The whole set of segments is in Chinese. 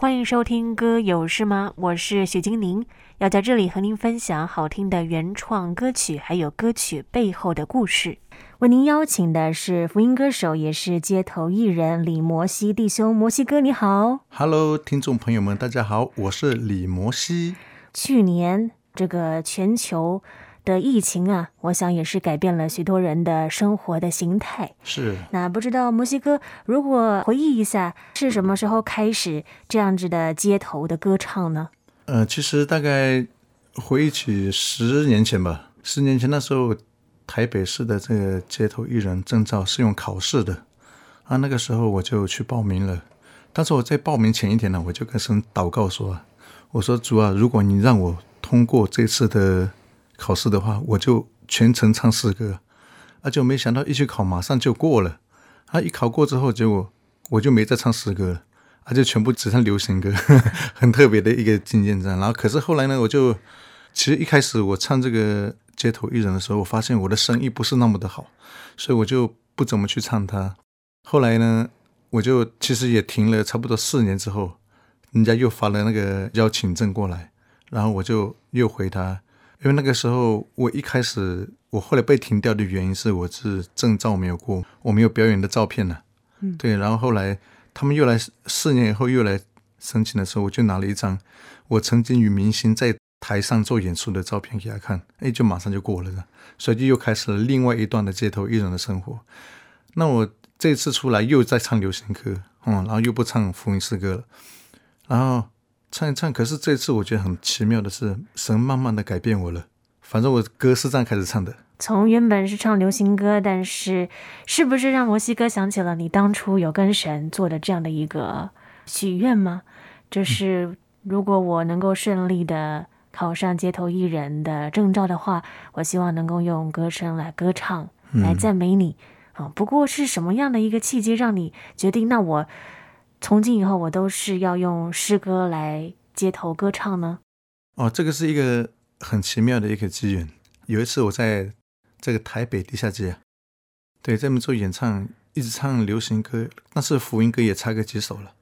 欢迎收听《歌有事吗》，我是许金宁，要在这里和您分享好听的原创歌曲，还有歌曲背后的故事。为您邀请的是福音歌手，也是街头艺人李摩西弟兄。摩西哥，你好！Hello，听众朋友们，大家好，我是李摩西。去年这个全球的疫情啊，我想也是改变了许多人的生活的形态。是。那不知道墨西哥，如果回忆一下，是什么时候开始这样子的街头的歌唱呢？呃，其实大概回忆起十年前吧。十年前那时候，台北市的这个街头艺人证照是用考试的啊。那个时候我就去报名了。但是我在报名前一天呢，我就跟神祷告说：“我说主啊，如果你让我通过这次的。”考试的话，我就全程唱诗歌，啊，就没想到一去考马上就过了，啊，一考过之后，结果我就没再唱诗歌了，啊，就全部只唱流行歌，呵 呵很特别的一个经验这样。然后，可是后来呢，我就其实一开始我唱这个街头艺人的时候，我发现我的声音不是那么的好，所以我就不怎么去唱它。后来呢，我就其实也停了差不多四年之后，人家又发了那个邀请证过来，然后我就又回他。因为那个时候，我一开始，我后来被停掉的原因是我是证照没有过，我没有表演的照片呢。嗯，对。然后后来他们又来四年以后又来申请的时候，我就拿了一张我曾经与明星在台上做演出的照片给他看，哎，就马上就过了，所以就又开始了另外一段的街头艺人的生活。那我这次出来又在唱流行歌，嗯，然后又不唱福音诗歌了，然后。唱一唱，可是这次我觉得很奇妙的是，神慢慢的改变我了。反正我歌是这样开始唱的，从原本是唱流行歌，但是是不是让摩西哥想起了你当初有跟神做的这样的一个许愿吗？就是如果我能够顺利的考上街头艺人的证照的话，我希望能够用歌声来歌唱，来赞美你。啊、嗯，不过是什么样的一个契机让你决定？那我。从今以后，我都是要用诗歌来街头歌唱呢。哦，这个是一个很奇妙的一个机缘。有一次，我在这个台北地下街，对，在那边做演唱，一直唱流行歌，但是福音歌也插个几首了。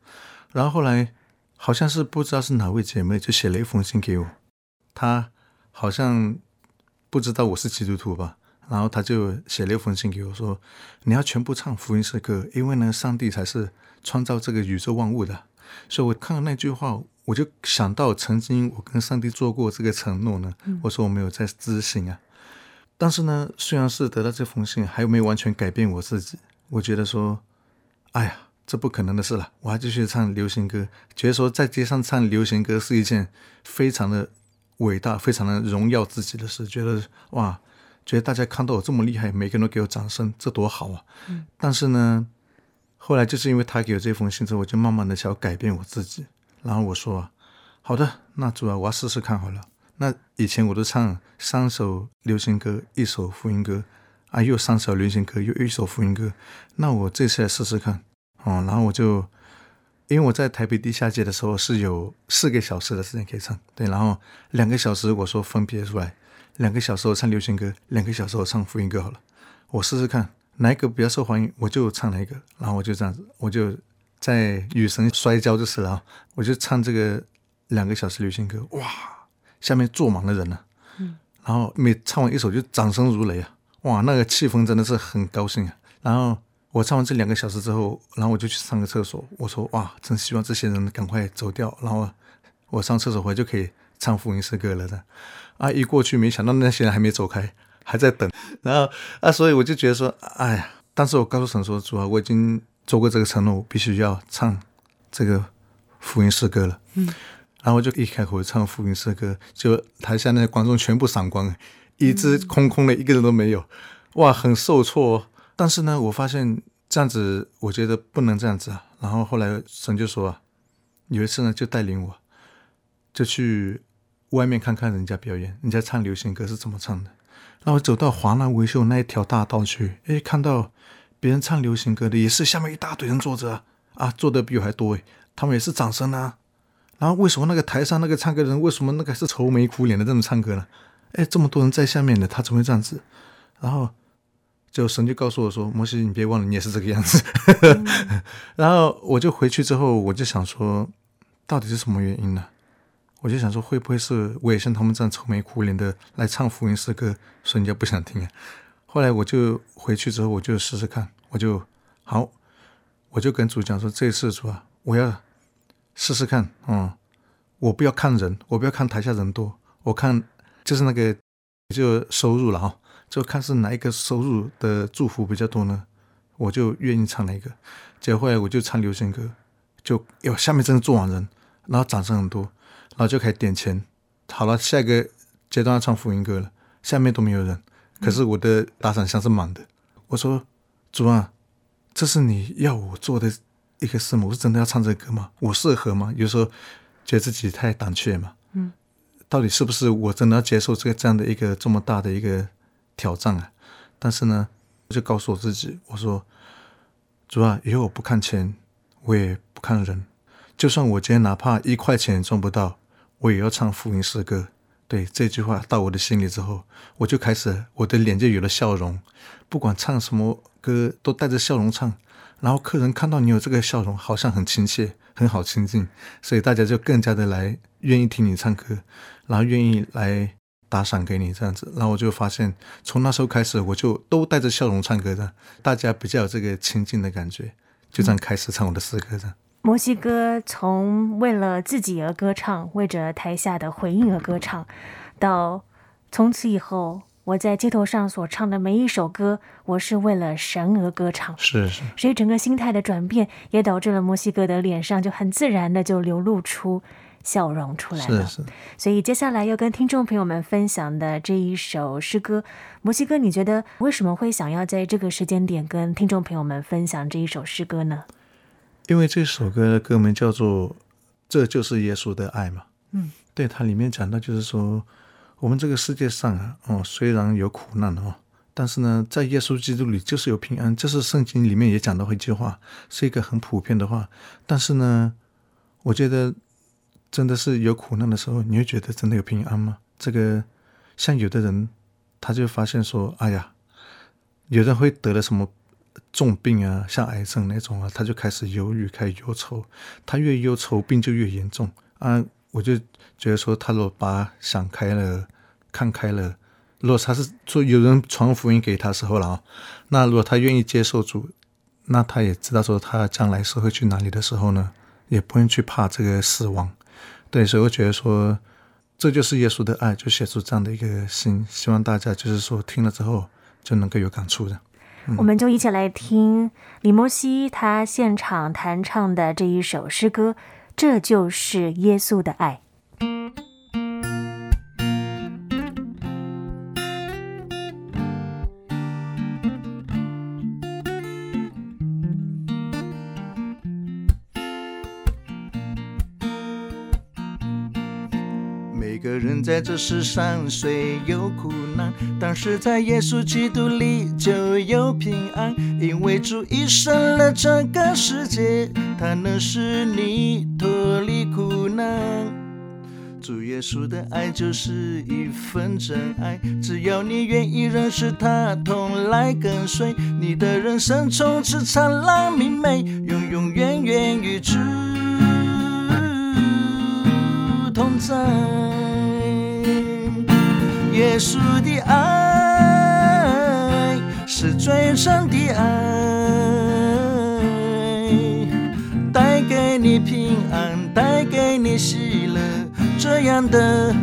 然后后来，好像是不知道是哪位姐妹就写了一封信给我，她好像不知道我是基督徒吧。然后他就写了一封信给我，说：“你要全部唱福音诗歌，因为呢，上帝才是创造这个宇宙万物的。”所以，我看到那句话，我就想到曾经我跟上帝做过这个承诺呢。我说我没有在执行啊。但是呢，虽然是得到这封信，还没有完全改变我自己。我觉得说，哎呀，这不可能的事了。我还继续唱流行歌，觉得说在街上唱流行歌是一件非常的伟大、非常的荣耀自己的事。觉得哇。觉得大家看到我这么厉害，每个人都给我掌声，这多好啊！嗯。但是呢，后来就是因为他给我这封信之后，我就慢慢的想要改变我自己。然后我说：“好的，那主要，我要试试看好了。那以前我都唱三首流行歌，一首福音歌，啊，又三首流行歌，又一首福音歌。那我这次来试试看，哦。然后我就，因为我在台北地下街的时候是有四个小时的时间可以唱，对，然后两个小时我说分别出来。”两个小时我唱流行歌，两个小时我唱福音歌好了，我试试看哪一个比较受欢迎，我就唱哪一个。然后我就这样子，我就在与神摔跤就是了。我就唱这个两个小时流行歌，哇，下面坐满了人呢、嗯。然后每唱完一首就掌声如雷啊，哇，那个气氛真的是很高兴啊。然后我唱完这两个小时之后，然后我就去上个厕所。我说哇，真希望这些人赶快走掉，然后我上厕所回来就可以唱福音诗歌了的。啊！一过去，没想到那些人还没走开，还在等。然后啊，所以我就觉得说，哎呀！当时我告诉神说，主啊，我已经做过这个承诺，我必须要唱这个福音诗歌了。嗯。然后我就一开口唱福音诗歌，就台下那些观众全部闪光，一直空空的，一个人都没有。哇，很受挫。但是呢，我发现这样子，我觉得不能这样子啊。然后后来神就说啊，有一次呢，就带领我，就去。外面看看人家表演，人家唱流行歌是怎么唱的。然后走到华南维修那一条大道去，诶，看到别人唱流行歌的，也是下面一大堆人坐着啊，坐的比我还多诶，他们也是掌声啊。然后为什么那个台上那个唱歌人，为什么那个是愁眉苦脸的这么唱歌呢？哎，这么多人在下面的，他怎么会这样子？然后就神就告诉我说：“摩西，你别忘了，你也是这个样子。嗯” 然后我就回去之后，我就想说。到底是什么原因呢？我就想说，会不会是我也像他们这样愁眉苦脸的来唱福音诗歌，所以人家不想听啊？后来我就回去之后，我就试试看，我就好，我就跟主讲说，这次主啊，我要试试看，嗯，我不要看人，我不要看台下人多，我看就是那个就收入了哈，就看是哪一个收入的祝福比较多呢，我就愿意唱哪一个。结果后来我就唱流行歌，就哟下面真的坐满人，然后掌声很多。然后就开始点钱，好了，下一个阶段要唱福音歌了，下面都没有人，可是我的打赏箱是满的。我说主啊，这是你要我做的一个事吗？我是真的要唱这个歌吗？我适合吗？有时候觉得自己太胆怯嘛，嗯，到底是不是我真的要接受这个这样的一个这么大的一个挑战啊？但是呢，我就告诉我自己，我说主啊，以后我不看钱，我也不看人，就算我今天哪怕一块钱也赚不到。我也要唱福音诗歌，对这句话到我的心里之后，我就开始，我的脸就有了笑容。不管唱什么歌，都带着笑容唱。然后客人看到你有这个笑容，好像很亲切，很好亲近，所以大家就更加的来愿意听你唱歌，然后愿意来打赏给你这样子。然后我就发现，从那时候开始，我就都带着笑容唱歌的，大家比较有这个亲近的感觉，就这样开始唱我的诗歌的。摩西哥从为了自己而歌唱，为着台下的回应而歌唱，到从此以后，我在街头上所唱的每一首歌，我是为了神而歌唱。是是。所以整个心态的转变，也导致了墨西哥的脸上就很自然的就流露出笑容出来了。是是。所以接下来要跟听众朋友们分享的这一首诗歌，墨西哥，你觉得为什么会想要在这个时间点跟听众朋友们分享这一首诗歌呢？因为这首歌的歌名叫做《这就是耶稣的爱》嘛，嗯，对，它里面讲到就是说，我们这个世界上啊，哦，虽然有苦难哦，但是呢，在耶稣基督里就是有平安。这是圣经里面也讲到一句话，是一个很普遍的话。但是呢，我觉得真的是有苦难的时候，你会觉得真的有平安吗？这个像有的人，他就发现说，哎呀，有人会得了什么？重病啊，像癌症那种啊，他就开始忧郁，开始忧愁。他越忧愁，病就越严重啊！我就觉得说，他如果把想开了、看开了，如果他是说有人传福音给他时候了啊，那如果他愿意接受主，那他也知道说他将来是会去哪里的时候呢，也不用去怕这个死亡。对，所以我觉得说，这就是耶稣的爱，就写出这样的一个心，希望大家就是说听了之后就能够有感触的。我们就一起来听李莫西他现场弹唱的这一首诗歌，这就是耶稣的爱。在这世上虽有苦难，但是在耶稣基督里就有平安，因为主已胜了这个世界，他能使你脱离苦难。主耶稣的爱就是一份真爱，只要你愿意认识他，同来跟随，你的人生从此灿烂明媚，永永远远与主同在。耶稣的爱是最深的爱，带给你平安，带给你喜乐，这样的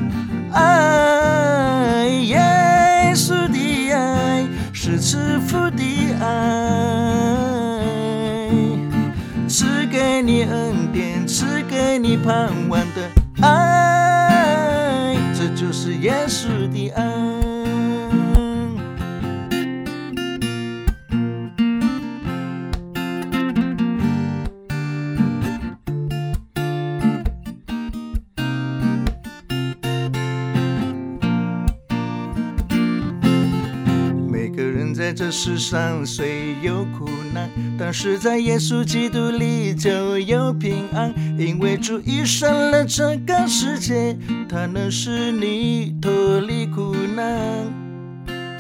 爱。耶稣的爱是赐福的爱，赐给你恩典，赐给你盼望的爱。这就是耶稣的爱。在这世上虽有苦难，但是在耶稣基督里就有平安，因为主已胜了这个世界。他能使你脱离苦难，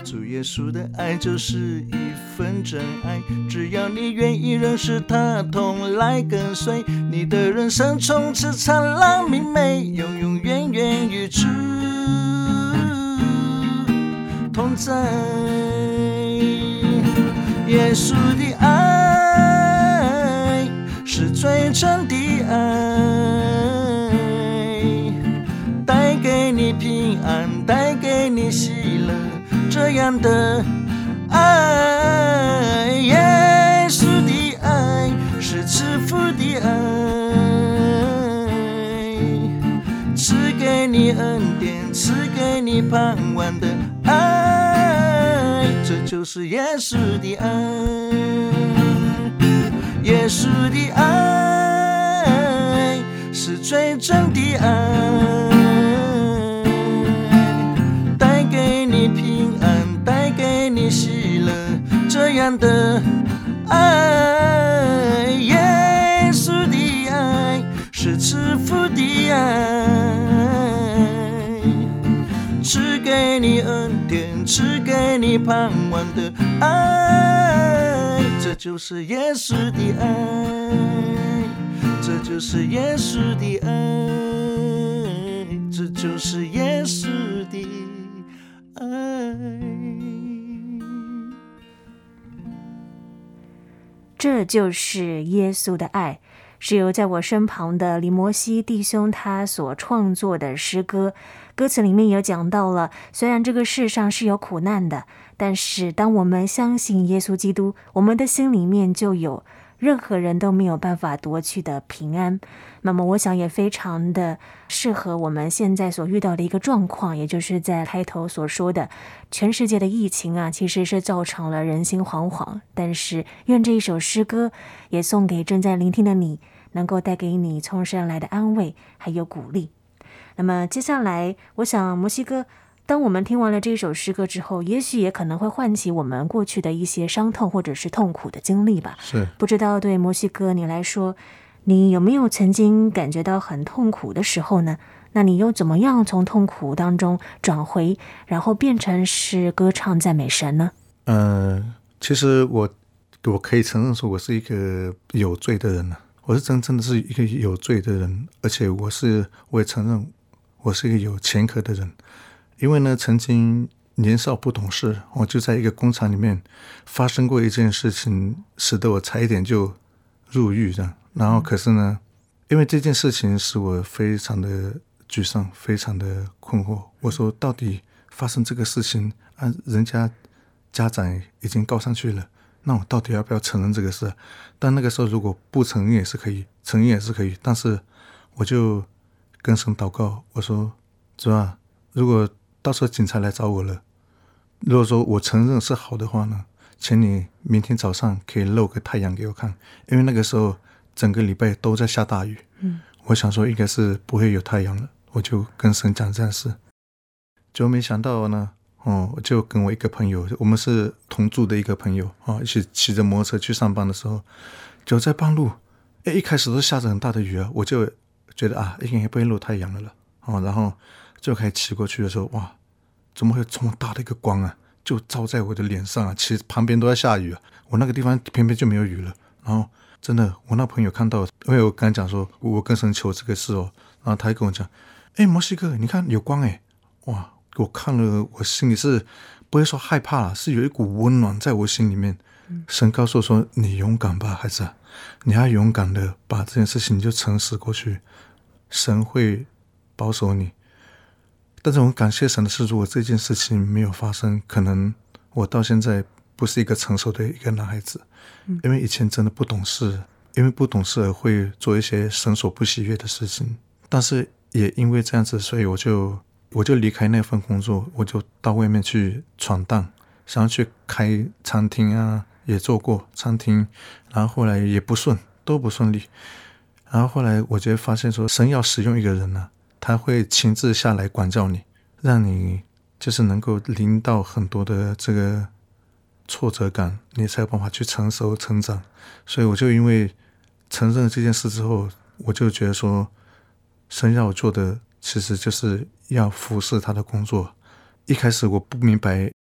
主耶稣的爱就是一份真爱。只要你愿意认识他，同来跟随，你的人生从此灿烂明媚，永永远远与主同在。耶稣的爱是最真的爱，带给你平安，带给你喜乐，这样的爱。耶稣的爱是赐福的爱，赐给你恩典，赐给你盼望，是耶稣的爱。耶稣的爱是最真的爱。带给你平安，带给你喜乐这样的爱，耶稣的爱是赐福的爱，给你恩典，赐给你盼望的爱，这就是耶稣的爱，这就是耶稣的爱，这就是耶稣的爱。这就是耶稣的爱，是由在我身旁的李摩西弟兄他所创作的诗歌。歌词里面也讲到了，虽然这个世上是有苦难的，但是当我们相信耶稣基督，我们的心里面就有。任何人都没有办法夺去的平安，那么我想也非常的适合我们现在所遇到的一个状况，也就是在开头所说的，全世界的疫情啊，其实是造成了人心惶惶。但是愿这一首诗歌也送给正在聆听的你，能够带给你从神来的安慰还有鼓励。那么接下来，我想摩西哥。当我们听完了这首诗歌之后，也许也可能会唤起我们过去的一些伤痛或者是痛苦的经历吧。是，不知道对摩西哥你来说，你有没有曾经感觉到很痛苦的时候呢？那你又怎么样从痛苦当中转回，然后变成是歌唱赞美神呢？呃，其实我我可以承认说，我是一个有罪的人呢。我是真正的是一个有罪的人，而且我是我也承认我是一个有前科的人。因为呢，曾经年少不懂事，我就在一个工厂里面发生过一件事情，使得我差一点就入狱这样。然后，可是呢，因为这件事情使我非常的沮丧，非常的困惑。我说，到底发生这个事情，啊，人家家长已经告上去了，那我到底要不要承认这个事？但那个时候如果不承认也是可以，承认也是可以。但是我就跟神祷告，我说，主啊，如果到时候警察来找我了，如果说我承认是好的话呢，请你明天早上可以露个太阳给我看，因为那个时候整个礼拜都在下大雨。嗯，我想说应该是不会有太阳了，我就跟神讲这件事，就没想到呢，哦，就跟我一个朋友，我们是同住的一个朋友啊，一起骑着摩托车去上班的时候，就在半路，哎，一开始都下着很大的雨啊，我就觉得啊，应该不会露太阳了了，哦，然后。就开始骑过去的时候，哇，怎么会有这么大的一个光啊？就照在我的脸上啊！其实旁边都在下雨啊，我那个地方偏偏就没有雨了。然后真的，我那朋友看到，因为我刚讲说，我跟神求这个事哦，然后他还跟我讲，哎，摩西哥，你看有光哎，哇！我看了，我心里是不会说害怕了，是有一股温暖在我心里面。神告诉我说，你勇敢吧，孩子，你要勇敢的把这件事情就诚实过去，神会保守你。但是我感谢神的是，如果这件事情没有发生，可能我到现在不是一个成熟的一个男孩子，因为以前真的不懂事，因为不懂事而会做一些神所不喜悦的事情。但是也因为这样子，所以我就我就离开那份工作，我就到外面去闯荡，想要去开餐厅啊，也做过餐厅，然后后来也不顺，都不顺利。然后后来我就发现说，神要使用一个人呢、他会亲自下来管教你，让你就是能够领到很多的这个挫折感，你才有办法去成熟成长。所以我就因为承认这件事之后，我就觉得说，神要我做的其实就是要服侍他的工作。一开始我不明白，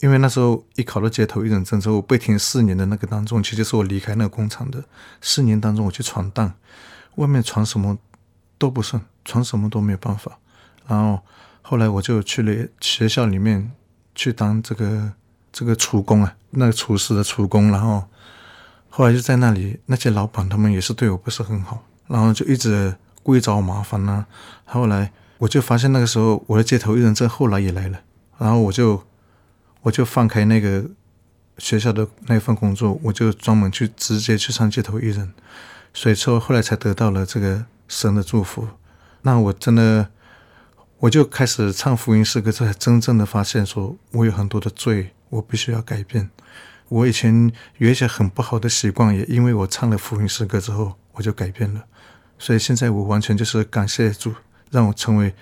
因为那时候一考到街头艺人证之后，被停四年的那个当中，其实是我离开那个工厂的四年当中，我去闯荡，外面闯什么都不顺，闯什么都没有办法。然后后来我就去了学校里面去当这个这个厨工啊，那个厨师的厨工。然后后来就在那里，那些老板他们也是对我不是很好，然后就一直故意找我麻烦呐、啊。后来我就发现那个时候我的街头艺人证后来也来了，然后我就。我就放开那个学校的那份工作，我就专门去直接去唱街头艺人，所以说后来才得到了这个神的祝福。那我真的，我就开始唱福音诗歌，才真正的发现说我有很多的罪，我必须要改变。我以前有一些很不好的习惯，也因为我唱了福音诗歌之后，我就改变了。所以现在我完全就是感谢主，让我成为。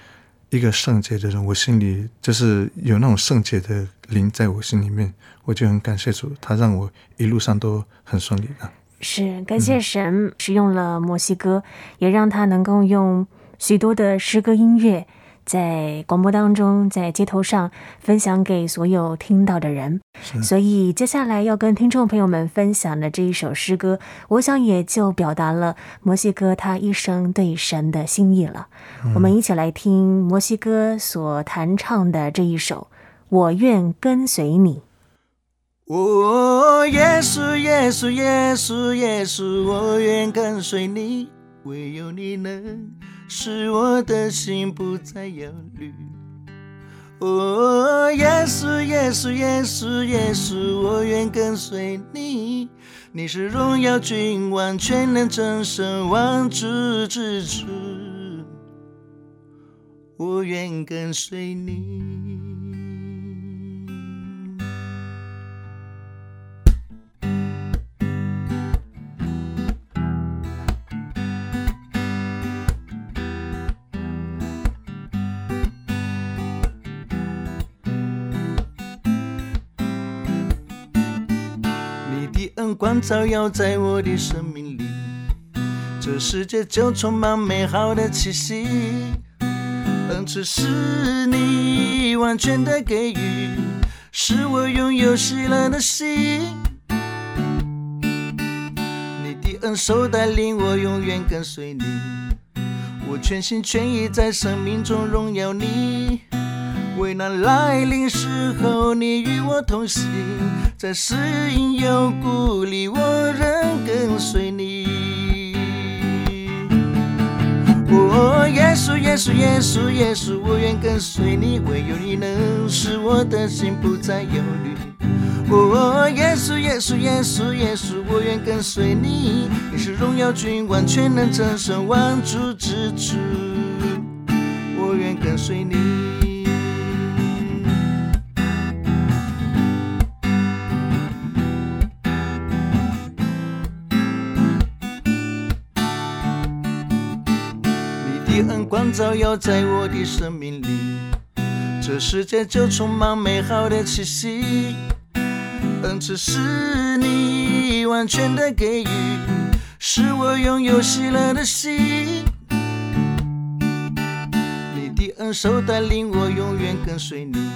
一个圣洁的人，我心里就是有那种圣洁的灵在我心里面，我就很感谢主，他让我一路上都很顺利的。是感谢神使用了墨西哥，也让他能够用许多的诗歌音乐。在广播当中，在街头上分享给所有听到的人。所以接下来要跟听众朋友们分享的这一首诗歌，我想也就表达了摩西哥他一生对神的心意了。嗯。我们一起来听摩西哥所弹唱的这一首《我愿跟随你》。哦，耶稣，耶稣，耶稣，耶稣，我愿跟随你，唯有你能。使我的心不再忧虑。哦，耶稣，耶稣，耶稣，耶稣，我愿跟随你。你是荣耀君王，全能真神，万主之主。我愿跟随你。光照耀在我的生命里，这世界就充满美好的气息。恩赐是你完全的给予，使我拥有喜乐的心。你的恩手带领我永远跟随你，我全心全意在生命中荣耀你。危难来临时候，你与我同行，在死荫幽谷里，我仍跟随你。哦，耶稣，耶稣，耶稣，耶稣，我愿跟随你，唯有你能使我的心不再忧虑。哦，耶稣，耶稣，耶稣，耶稣，我愿跟随你，你是荣耀君王，全能真神，万主之主，我愿跟随你。光照耀在我的生命里，这世界就充满美好的气息。恩赐是你完全的给予，使我拥有喜乐的心。你的恩手带领我永远跟随你，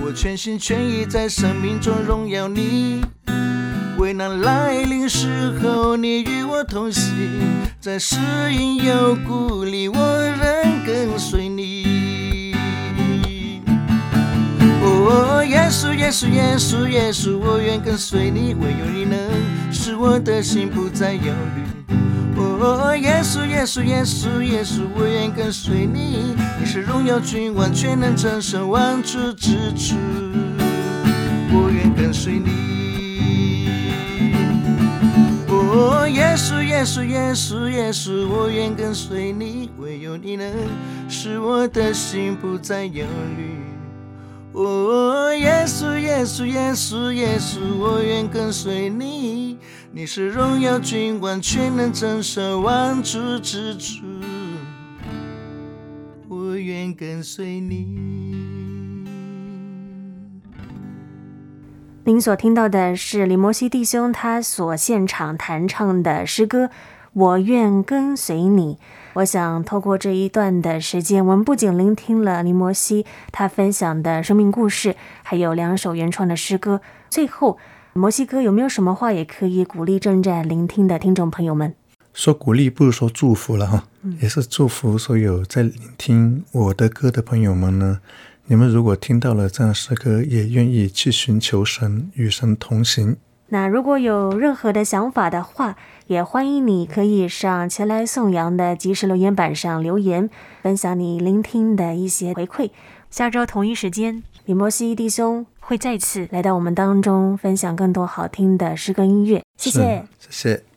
我全心全意在生命中荣耀你。危难来临时候，你与我同行，在死荫幽谷里，我仍跟随你。哦，耶稣，耶稣，耶稣，耶稣，我愿跟随你，唯有你能使我的心不再忧虑。哦，耶稣，耶稣，耶稣，耶稣，我愿跟随你，你是荣耀君王，全能战胜，万主之主，我愿跟随你。耶稣，耶稣，耶稣，耶稣，我愿跟随你，唯有你能使我的心不再忧虑。哦，耶稣，耶稣，耶稣，耶稣，我愿跟随你，你是荣耀君王，全能真神，万主之主，我愿跟随你。您所听到的是李摩西弟兄他所现场弹唱的诗歌《我愿跟随你。我想透过这一段的时间，我们不仅聆听了林摩西他分享的生命故事，还有两首原创的诗歌。最后，摩西哥有没有什么话也可以鼓励正在聆听的听众朋友们？说鼓励不如说祝福了哈，也是祝福所有在聆听我的歌的朋友们呢。你们如果听到了这样诗歌，也愿意去寻求神，与神同行。那如果有任何的想法的话，也欢迎你可以上前来颂扬的即时留言板上留言，分享你聆听的一些回馈。下周同一时间，李摩西弟兄会再次来到我们当中，分享更多好听的诗歌音乐。谢谢，谢谢。